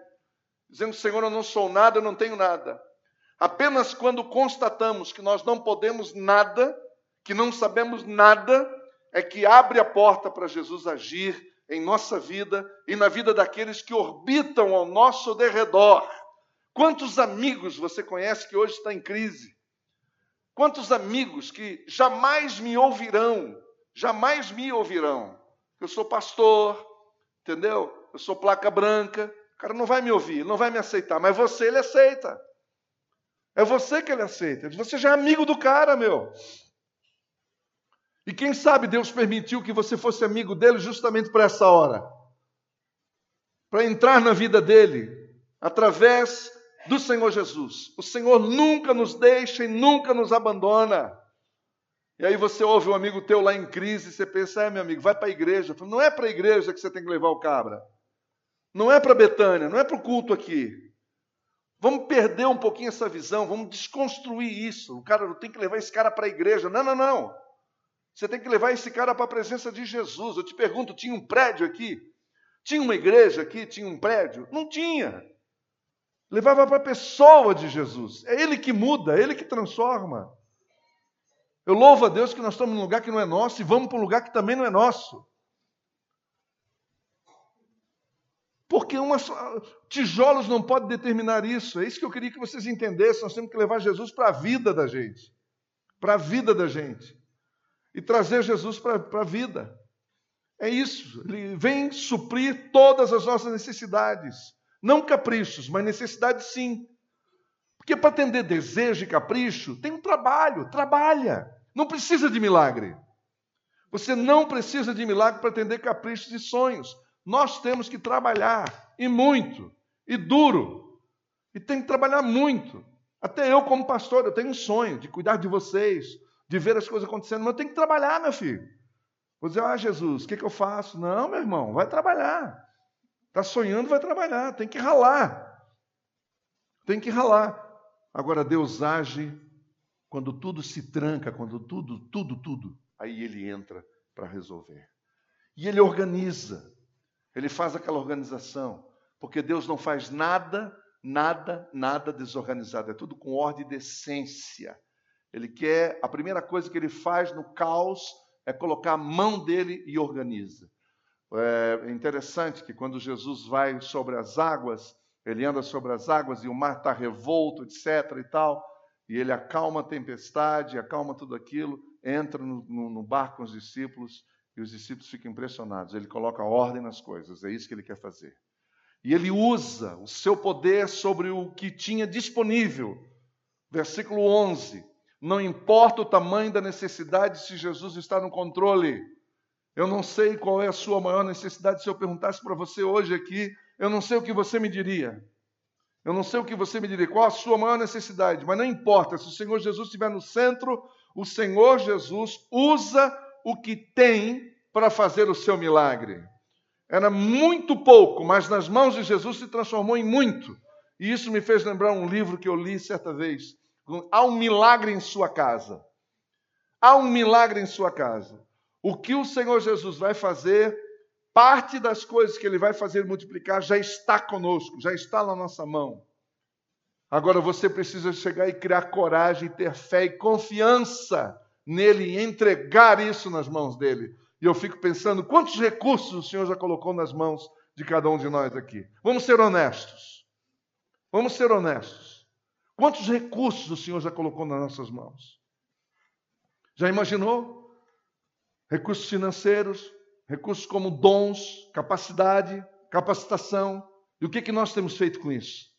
dizendo: Senhor, eu não sou nada, eu não tenho nada. Apenas quando constatamos que nós não podemos nada, que não sabemos nada, é que abre a porta para Jesus agir em nossa vida e na vida daqueles que orbitam ao nosso derredor. Quantos amigos você conhece que hoje está em crise? Quantos amigos que jamais me ouvirão, jamais me ouvirão. Eu sou pastor, entendeu? Eu sou placa branca. O cara não vai me ouvir, não vai me aceitar, mas você ele aceita. É você que ele aceita. Você já é amigo do cara, meu. E quem sabe Deus permitiu que você fosse amigo dele justamente para essa hora para entrar na vida dele através do Senhor Jesus. O Senhor nunca nos deixa e nunca nos abandona. E aí você ouve um amigo teu lá em crise, e você pensa, é meu amigo, vai para a igreja. Falo, não é para a igreja que você tem que levar o cabra. Não é para Betânia, não é para o culto aqui. Vamos perder um pouquinho essa visão, vamos desconstruir isso. O cara não tem que levar esse cara para a igreja. Não, não, não. Você tem que levar esse cara para a presença de Jesus. Eu te pergunto, tinha um prédio aqui? Tinha uma igreja aqui? Tinha um prédio? Não tinha. Levava para a pessoa de Jesus. É Ele que muda, é Ele que transforma. Eu louvo a Deus que nós estamos num lugar que não é nosso e vamos para um lugar que também não é nosso. Porque uma, tijolos não pode determinar isso. É isso que eu queria que vocês entendessem. Nós temos que levar Jesus para a vida da gente. Para a vida da gente. E trazer Jesus para a vida. É isso. Ele vem suprir todas as nossas necessidades. Não caprichos, mas necessidades sim. Porque para atender desejo e capricho, tem um trabalho, trabalha. Não precisa de milagre. Você não precisa de milagre para atender caprichos e sonhos. Nós temos que trabalhar, e muito, e duro. E tem que trabalhar muito. Até eu, como pastor, eu tenho um sonho de cuidar de vocês, de ver as coisas acontecendo, mas eu tenho que trabalhar, meu filho. Vou dizer, ah, Jesus, o que, que eu faço? Não, meu irmão, vai trabalhar. Está sonhando, vai trabalhar, tem que ralar. Tem que ralar. Agora Deus age quando tudo se tranca, quando tudo, tudo, tudo, aí ele entra para resolver. E ele organiza, ele faz aquela organização, porque Deus não faz nada, nada, nada desorganizado, é tudo com ordem e decência. Ele quer, a primeira coisa que ele faz no caos é colocar a mão dele e organiza. É interessante que quando Jesus vai sobre as águas, ele anda sobre as águas e o mar está revolto, etc. e tal, e ele acalma a tempestade, acalma tudo aquilo, entra no, no, no barco com os discípulos e os discípulos ficam impressionados. Ele coloca ordem nas coisas, é isso que ele quer fazer. E ele usa o seu poder sobre o que tinha disponível. Versículo 11: Não importa o tamanho da necessidade, se Jesus está no controle. Eu não sei qual é a sua maior necessidade. Se eu perguntasse para você hoje aqui, eu não sei o que você me diria. Eu não sei o que você me diria, qual a sua maior necessidade, mas não importa, se o Senhor Jesus estiver no centro, o Senhor Jesus usa o que tem para fazer o seu milagre. Era muito pouco, mas nas mãos de Jesus se transformou em muito. E isso me fez lembrar um livro que eu li certa vez. Há um milagre em sua casa. Há um milagre em sua casa. O que o Senhor Jesus vai fazer Parte das coisas que ele vai fazer multiplicar já está conosco, já está na nossa mão. Agora você precisa chegar e criar coragem, ter fé e confiança nele e entregar isso nas mãos dele. E eu fico pensando quantos recursos o Senhor já colocou nas mãos de cada um de nós aqui. Vamos ser honestos. Vamos ser honestos. Quantos recursos o Senhor já colocou nas nossas mãos? Já imaginou? Recursos financeiros, recursos como dons, capacidade, capacitação. E o que, que nós temos feito com isso?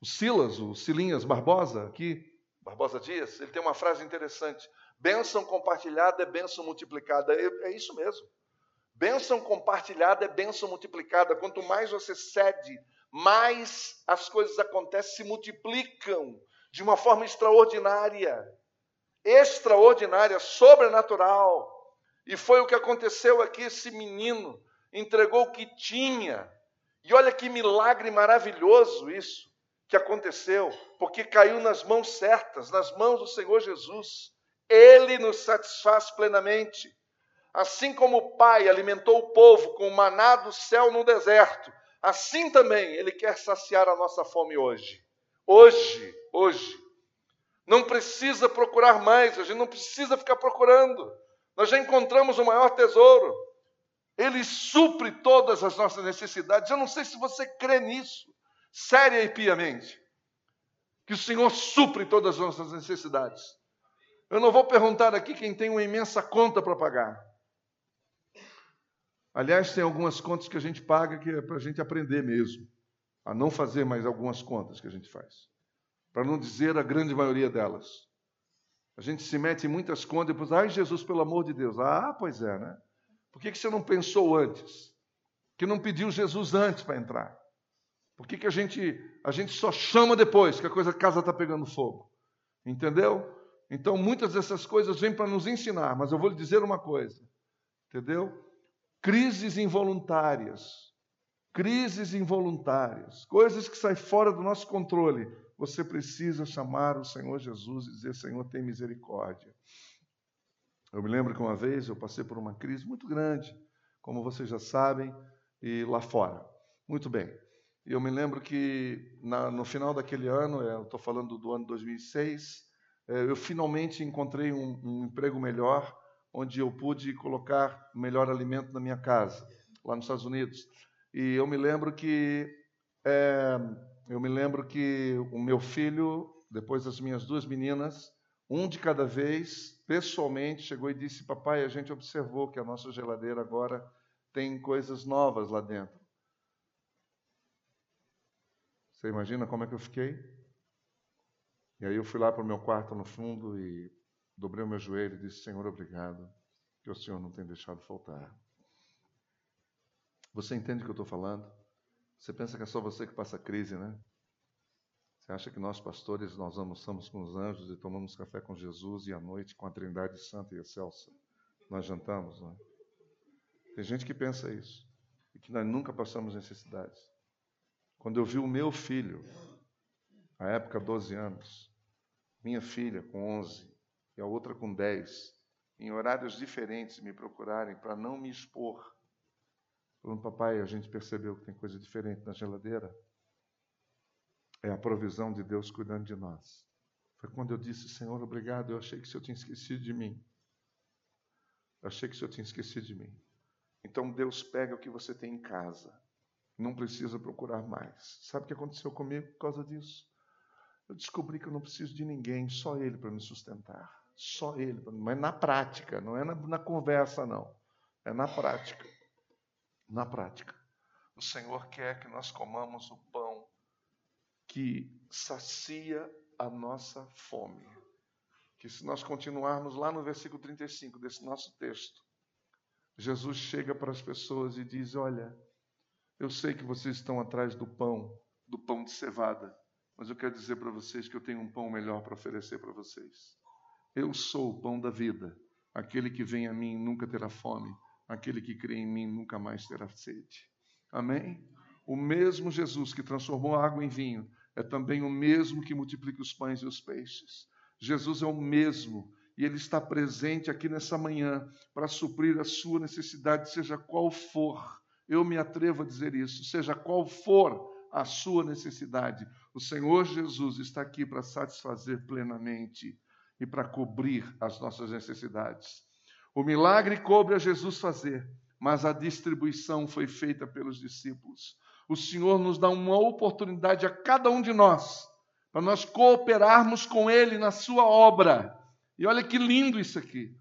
O Silas, o Silinhas Barbosa, aqui, Barbosa Dias, ele tem uma frase interessante. Bênção compartilhada é bênção multiplicada. É, é isso mesmo. Bênção compartilhada é bênção multiplicada. Quanto mais você cede, mais as coisas acontecem, se multiplicam de uma forma extraordinária. Extraordinária, sobrenatural. E foi o que aconteceu aqui. Esse menino entregou o que tinha. E olha que milagre maravilhoso isso que aconteceu, porque caiu nas mãos certas, nas mãos do Senhor Jesus. Ele nos satisfaz plenamente. Assim como o Pai alimentou o povo com o maná do céu no deserto, assim também Ele quer saciar a nossa fome hoje. Hoje, hoje. Não precisa procurar mais, a gente não precisa ficar procurando. Nós já encontramos o maior tesouro. Ele supre todas as nossas necessidades. Eu não sei se você crê nisso, séria e piamente. Que o Senhor supre todas as nossas necessidades. Eu não vou perguntar aqui quem tem uma imensa conta para pagar. Aliás, tem algumas contas que a gente paga que é para a gente aprender mesmo, a não fazer mais algumas contas que a gente faz. Para não dizer a grande maioria delas. A gente se mete em muitas contas e depois, ai Jesus, pelo amor de Deus. Ah, pois é, né? Por que, que você não pensou antes? Que não pediu Jesus antes para entrar? Por que, que a, gente, a gente só chama depois que a coisa a casa está pegando fogo? Entendeu? Então, muitas dessas coisas vêm para nos ensinar, mas eu vou lhe dizer uma coisa. Entendeu? Crises involuntárias. Crises involuntárias. Coisas que saem fora do nosso controle. Você precisa chamar o Senhor Jesus e dizer: Senhor, tem misericórdia. Eu me lembro que uma vez eu passei por uma crise muito grande, como vocês já sabem, e lá fora. Muito bem. E eu me lembro que na, no final daquele ano, é, estou falando do ano 2006, é, eu finalmente encontrei um, um emprego melhor onde eu pude colocar melhor alimento na minha casa, lá nos Estados Unidos. E eu me lembro que é, eu me lembro que o meu filho, depois das minhas duas meninas, um de cada vez, pessoalmente chegou e disse: "Papai, a gente observou que a nossa geladeira agora tem coisas novas lá dentro". Você imagina como é que eu fiquei? E aí eu fui lá para o meu quarto no fundo e dobrei o meu joelho e disse: Senhor, obrigado, que o Senhor não tem deixado faltar. Você entende o que eu estou falando? Você pensa que é só você que passa crise, né? Você acha que nós, pastores, nós almoçamos com os anjos e tomamos café com Jesus e à noite com a Trindade Santa e Excelsa? Nós jantamos, não é? Tem gente que pensa isso e que nós nunca passamos necessidades. Quando eu vi o meu filho, à época 12 anos, minha filha com 11, e a outra com 10, em horários diferentes, me procurarem para não me expor. Falando, papai, a gente percebeu que tem coisa diferente na geladeira. É a provisão de Deus cuidando de nós. Foi quando eu disse, Senhor, obrigado. Eu achei que o Senhor tinha esquecido de mim. Eu achei que o Senhor tinha esquecido de mim. Então Deus pega o que você tem em casa. Não precisa procurar mais. Sabe o que aconteceu comigo por causa disso? Eu descobri que eu não preciso de ninguém, só Ele para me sustentar. Só ele, mas na prática, não é na, na conversa, não. É na prática. Na prática. O Senhor quer que nós comamos o pão que sacia a nossa fome. Que se nós continuarmos lá no versículo 35 desse nosso texto, Jesus chega para as pessoas e diz: Olha, eu sei que vocês estão atrás do pão, do pão de cevada, mas eu quero dizer para vocês que eu tenho um pão melhor para oferecer para vocês. Eu sou o pão da vida. Aquele que vem a mim nunca terá fome. Aquele que crê em mim nunca mais terá sede. Amém? O mesmo Jesus que transformou a água em vinho é também o mesmo que multiplica os pães e os peixes. Jesus é o mesmo e ele está presente aqui nessa manhã para suprir a sua necessidade, seja qual for. Eu me atrevo a dizer isso, seja qual for a sua necessidade, o Senhor Jesus está aqui para satisfazer plenamente e para cobrir as nossas necessidades. O milagre coube a Jesus fazer, mas a distribuição foi feita pelos discípulos. O Senhor nos dá uma oportunidade a cada um de nós para nós cooperarmos com Ele na Sua obra. E olha que lindo isso aqui.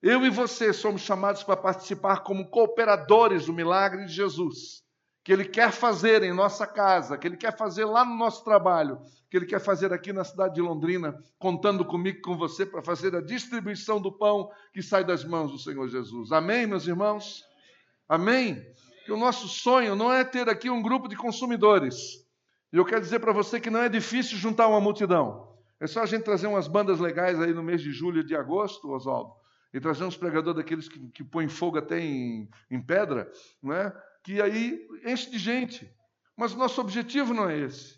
Eu e você somos chamados para participar como cooperadores do milagre de Jesus, que Ele quer fazer em nossa casa, que Ele quer fazer lá no nosso trabalho, que Ele quer fazer aqui na cidade de Londrina, contando comigo com você para fazer a distribuição do pão que sai das mãos do Senhor Jesus. Amém, meus irmãos? Amém? Que o nosso sonho não é ter aqui um grupo de consumidores. E eu quero dizer para você que não é difícil juntar uma multidão. É só a gente trazer umas bandas legais aí no mês de julho e de agosto, Oswaldo, e trazer uns pregadores daqueles que, que põem fogo até em, em pedra, né? Que aí enche de gente. Mas o nosso objetivo não é esse.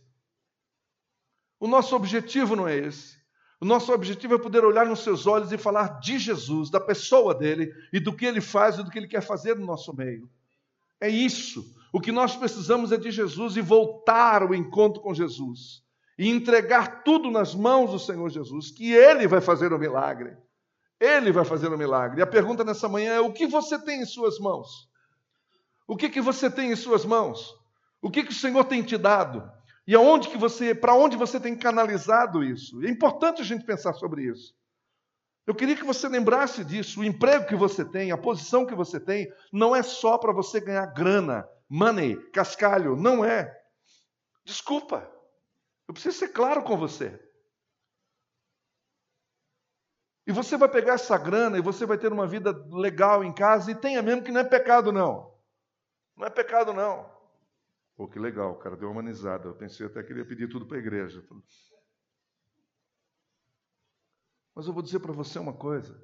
O nosso objetivo não é esse. O nosso objetivo é poder olhar nos seus olhos e falar de Jesus, da pessoa dele e do que ele faz e do que ele quer fazer no nosso meio. É isso. O que nós precisamos é de Jesus e voltar ao encontro com Jesus e entregar tudo nas mãos do Senhor Jesus, que Ele vai fazer o milagre. Ele vai fazer o milagre. E a pergunta nessa manhã é: o que você tem em suas mãos? O que, que você tem em suas mãos? O que, que o Senhor tem te dado? E aonde que você, para onde você tem canalizado isso? É importante a gente pensar sobre isso. Eu queria que você lembrasse disso. O emprego que você tem, a posição que você tem, não é só para você ganhar grana, money, cascalho. Não é. Desculpa. Eu preciso ser claro com você. E você vai pegar essa grana e você vai ter uma vida legal em casa e tenha mesmo que não é pecado, não. Não é pecado, não. Pô, que legal, o cara deu uma humanizada. Eu pensei até que ele ia pedir tudo para a igreja. Mas eu vou dizer para você uma coisa.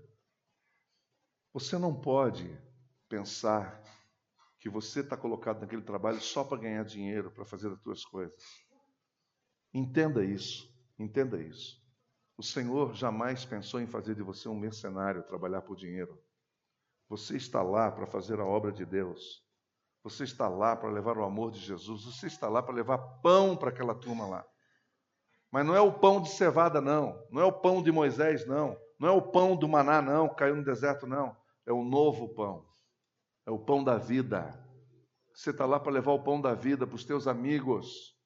Você não pode pensar que você está colocado naquele trabalho só para ganhar dinheiro, para fazer as suas coisas. Entenda isso, entenda isso. O Senhor jamais pensou em fazer de você um mercenário, trabalhar por dinheiro. Você está lá para fazer a obra de Deus. Você está lá para levar o amor de Jesus. Você está lá para levar pão para aquela turma lá. Mas não é o pão de cevada, não. Não é o pão de Moisés, não. Não é o pão do maná, não, caiu no deserto, não. É o novo pão. É o pão da vida. Você está lá para levar o pão da vida para os teus amigos,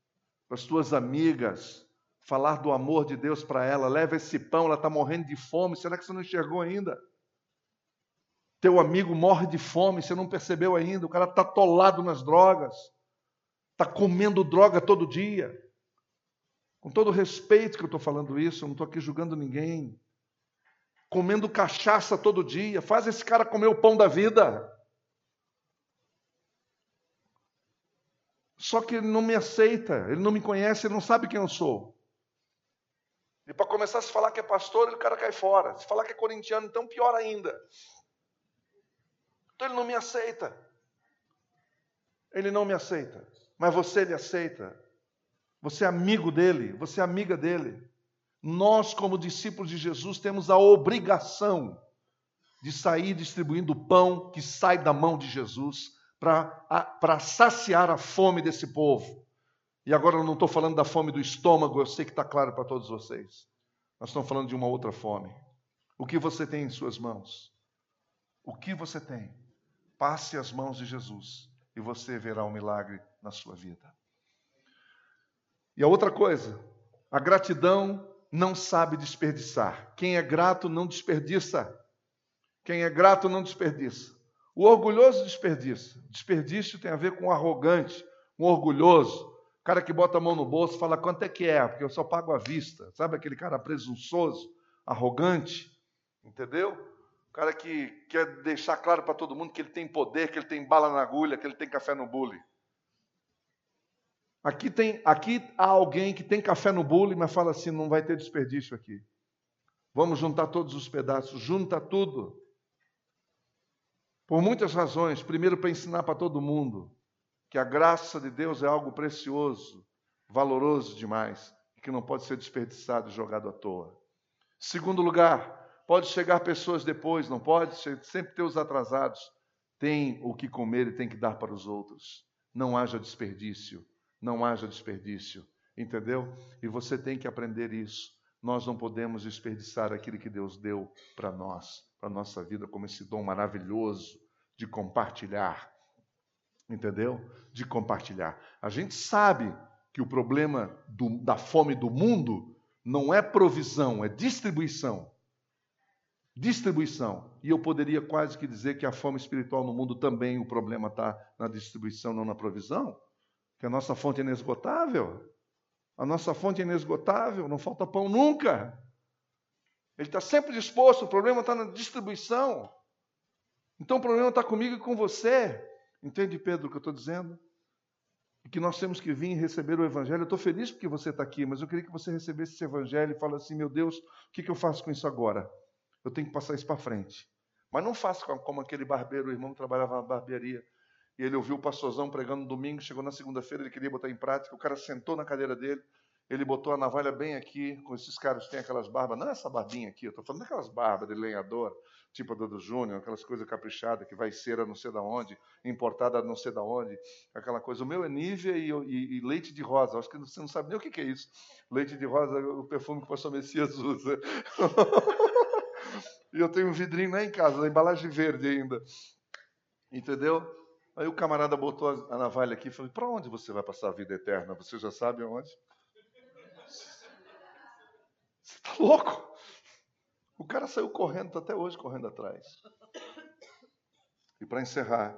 para as tuas amigas, falar do amor de Deus para ela. Leva esse pão, ela está morrendo de fome. Será que você não enxergou ainda? Teu amigo morre de fome, você não percebeu ainda. O cara está atolado nas drogas, está comendo droga todo dia. Com todo respeito que eu estou falando isso, eu não estou aqui julgando ninguém. Comendo cachaça todo dia, faz esse cara comer o pão da vida. Só que ele não me aceita, ele não me conhece, ele não sabe quem eu sou. E para começar a se falar que é pastor, o cara cai fora. Se falar que é corintiano, então pior ainda. Então ele não me aceita. Ele não me aceita. Mas você lhe aceita. Você é amigo dele, você é amiga dele. Nós, como discípulos de Jesus, temos a obrigação de sair distribuindo o pão que sai da mão de Jesus para saciar a fome desse povo. E agora eu não estou falando da fome do estômago, eu sei que está claro para todos vocês. Nós estamos falando de uma outra fome. O que você tem em suas mãos? O que você tem? Passe as mãos de Jesus e você verá um milagre na sua vida. E a outra coisa, a gratidão não sabe desperdiçar. Quem é grato não desperdiça. Quem é grato não desperdiça. O orgulhoso desperdiça. Desperdício tem a ver com o arrogante, um orgulhoso. Cara que bota a mão no bolso fala quanto é que é, porque eu só pago à vista. Sabe aquele cara presunçoso, arrogante? Entendeu? Cara que quer deixar claro para todo mundo que ele tem poder, que ele tem bala na agulha, que ele tem café no bule. Aqui, tem, aqui há alguém que tem café no bule, mas fala assim: não vai ter desperdício aqui. Vamos juntar todos os pedaços, junta tudo. Por muitas razões. Primeiro, para ensinar para todo mundo que a graça de Deus é algo precioso, valoroso demais, e que não pode ser desperdiçado e jogado à toa. Segundo lugar, pode chegar pessoas depois, não pode? Sempre ter os atrasados. Tem o que comer e tem que dar para os outros. Não haja desperdício. Não haja desperdício. Entendeu? E você tem que aprender isso. Nós não podemos desperdiçar aquilo que Deus deu para nós para a nossa vida como esse dom maravilhoso de compartilhar. Entendeu? De compartilhar. A gente sabe que o problema do, da fome do mundo não é provisão, é distribuição. Distribuição. E eu poderia quase que dizer que a fome espiritual no mundo também o problema está na distribuição, não na provisão. Que a nossa fonte é inesgotável. A nossa fonte é inesgotável, não falta pão nunca. Ele está sempre disposto, o problema está na distribuição. Então o problema está comigo e com você. Entende, Pedro, o que eu estou dizendo? Que nós temos que vir receber o Evangelho. Eu estou feliz porque você está aqui, mas eu queria que você recebesse esse Evangelho e falasse assim: meu Deus, o que, que eu faço com isso agora? Eu tenho que passar isso para frente. Mas não faça como aquele barbeiro, o irmão que trabalhava na barbearia. E ele ouviu o pastorzão pregando no domingo, chegou na segunda-feira, ele queria botar em prática, o cara sentou na cadeira dele, ele botou a navalha bem aqui, com esses caras que têm aquelas barbas, não é essa barbinha aqui, eu estou falando daquelas barbas de lenhador, tipo a do Júnior, aquelas coisas caprichadas, que vai cera não sei da onde, importada não sei da onde, aquela coisa. O meu é Nívea e, e, e, leite de rosa, acho que você não sabe nem o que, que é isso. Leite de rosa, o perfume que o pastor Messias usa. e eu tenho um vidrinho lá em casa, na embalagem verde ainda. Entendeu? Aí o camarada botou a navalha aqui e falou: Para onde você vai passar a vida eterna? Você já sabe aonde? Você está louco? O cara saiu correndo, está até hoje correndo atrás. E para encerrar,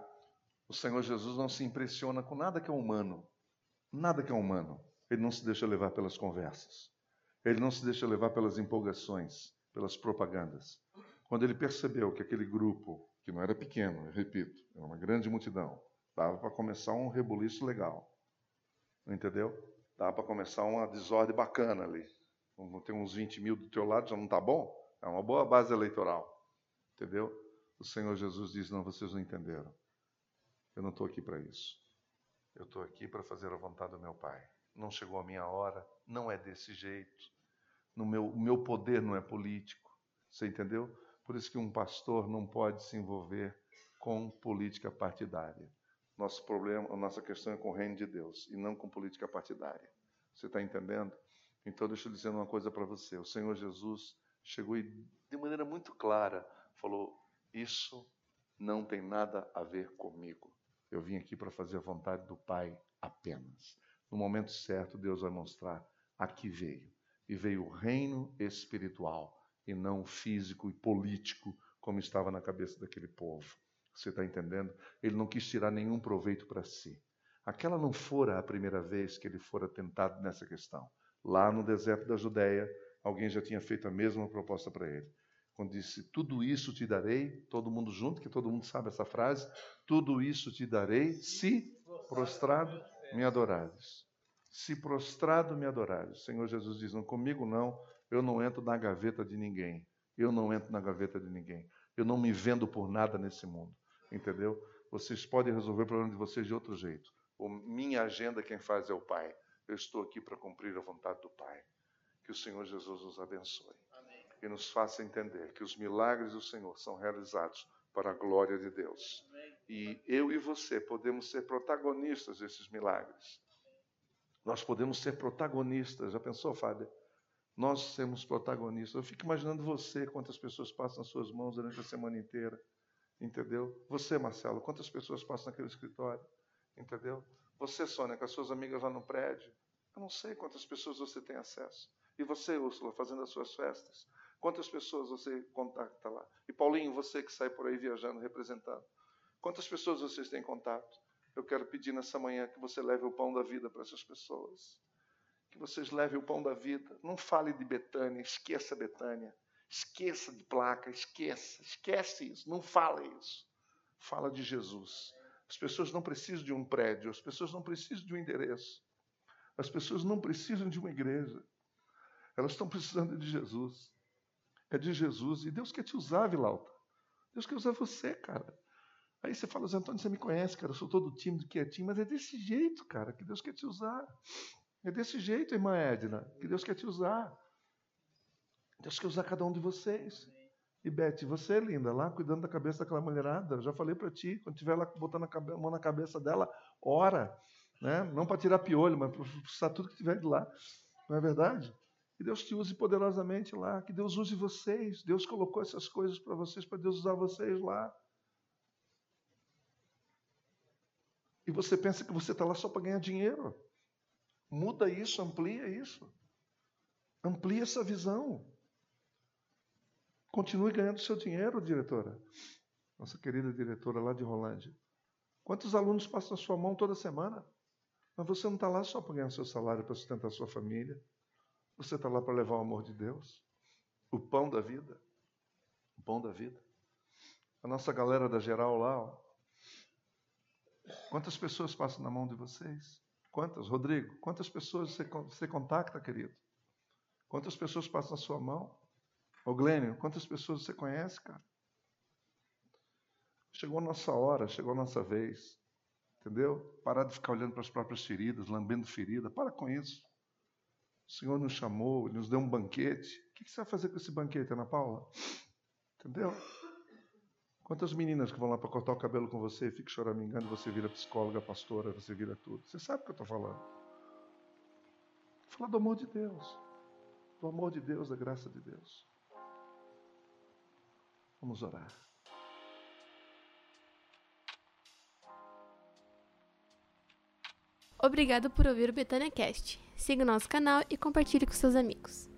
o Senhor Jesus não se impressiona com nada que é humano. Nada que é humano. Ele não se deixa levar pelas conversas. Ele não se deixa levar pelas empolgações, pelas propagandas. Quando ele percebeu que aquele grupo, que não era pequeno, eu repito, era uma grande multidão, dava para começar um rebuliço legal. Entendeu? Dava para começar uma desordem bacana ali. Ter uns 20 mil do teu lado, já não está bom? É uma boa base eleitoral. Entendeu? O Senhor Jesus diz: Não, vocês não entenderam. Eu não estou aqui para isso. Eu estou aqui para fazer a vontade do meu Pai. Não chegou a minha hora, não é desse jeito. No meu, o meu poder não é político. Você entendeu? Por isso que um pastor não pode se envolver com política partidária. Nosso problema, a nossa questão é com o reino de Deus e não com política partidária. Você está entendendo? Então, deixa eu dizer uma coisa para você. O Senhor Jesus chegou e, de maneira muito clara, falou: Isso não tem nada a ver comigo. Eu vim aqui para fazer a vontade do Pai apenas. No momento certo, Deus vai mostrar a que veio. E veio o reino espiritual e não físico e político, como estava na cabeça daquele povo. Você está entendendo? Ele não quis tirar nenhum proveito para si. Aquela não fora a primeira vez que ele fora tentado nessa questão. Lá no deserto da Judéia, alguém já tinha feito a mesma proposta para ele. Quando disse: Tudo isso te darei, todo mundo junto, que todo mundo sabe essa frase: Tudo isso te darei se prostrado me adorares. Se prostrado me adorares. O Senhor Jesus diz: Não comigo não, eu não entro na gaveta de ninguém. Eu não entro na gaveta de ninguém. Eu não me vendo por nada nesse mundo. Entendeu? Vocês podem resolver o problema de vocês de outro jeito. O, minha agenda, quem faz é o Pai. Eu estou aqui para cumprir a vontade do Pai. Que o Senhor Jesus nos abençoe Amém. e nos faça entender que os milagres do Senhor são realizados para a glória de Deus. Amém. E eu e você podemos ser protagonistas desses milagres. Nós podemos ser protagonistas. Já pensou, Fábio? Nós sermos protagonistas. Eu fico imaginando você, quantas pessoas passam nas suas mãos durante a semana inteira. Entendeu? Você, Marcelo, quantas pessoas passam naquele escritório? Entendeu? Você, Sônia, com as suas amigas lá no prédio. Eu não sei quantas pessoas você tem acesso. E você, Úrsula, fazendo as suas festas? Quantas pessoas você contacta lá? E Paulinho, você que sai por aí viajando, representando. Quantas pessoas vocês têm contato? Eu quero pedir nessa manhã que você leve o pão da vida para essas pessoas. Que vocês levem o pão da vida. Não fale de Betânia, esqueça Betânia. Esqueça de placa, esqueça, esquece isso. Não fale isso. Fala de Jesus. As pessoas não precisam de um prédio, as pessoas não precisam de um endereço. As pessoas não precisam de uma igreja. Elas estão precisando de Jesus. É de Jesus. E Deus quer te usar, Vilauta. Deus quer usar você, cara. Aí você fala, Zé Antônio, você me conhece, cara. Eu sou todo tímido, quietinho, mas é desse jeito, cara, que Deus quer te usar. É desse jeito, irmã Edna, que Deus quer te usar. Deus quer usar cada um de vocês. E Beth, você é linda, lá cuidando da cabeça daquela mulherada. Eu já falei para ti, quando tiver lá botando a mão na cabeça dela, ora. Né? Não para tirar piolho, mas para expulsar tudo que tiver de lá. Não é verdade? Que Deus te use poderosamente lá. Que Deus use vocês. Deus colocou essas coisas para vocês, para Deus usar vocês lá. E você pensa que você está lá só para ganhar dinheiro. Muda isso, amplia isso. Amplia essa visão. Continue ganhando seu dinheiro, diretora. Nossa querida diretora lá de Rolândia. Quantos alunos passam na sua mão toda semana? Mas você não está lá só para ganhar seu salário, para sustentar sua família. Você está lá para levar o amor de Deus, o pão da vida. O pão da vida. A nossa galera da geral lá, ó. Quantas pessoas passam na mão de vocês? Quantas? Rodrigo, quantas pessoas você, você contacta, querido? Quantas pessoas passam na sua mão? Ô Glênio, quantas pessoas você conhece, cara? Chegou a nossa hora, chegou a nossa vez. Entendeu? Parar de ficar olhando para as próprias feridas, lambendo ferida. Para com isso. O Senhor nos chamou, nos deu um banquete. O que você vai fazer com esse banquete, Ana Paula? Entendeu? Quantas meninas que vão lá para cortar o cabelo com você e ficam choramingando, você vira psicóloga, pastora, você vira tudo. Você sabe o que eu estou falando. Fala do amor de Deus. Do amor de Deus, da graça de Deus. Vamos orar. Obrigado por ouvir o Betânia Cast. Siga o nosso canal e compartilhe com seus amigos.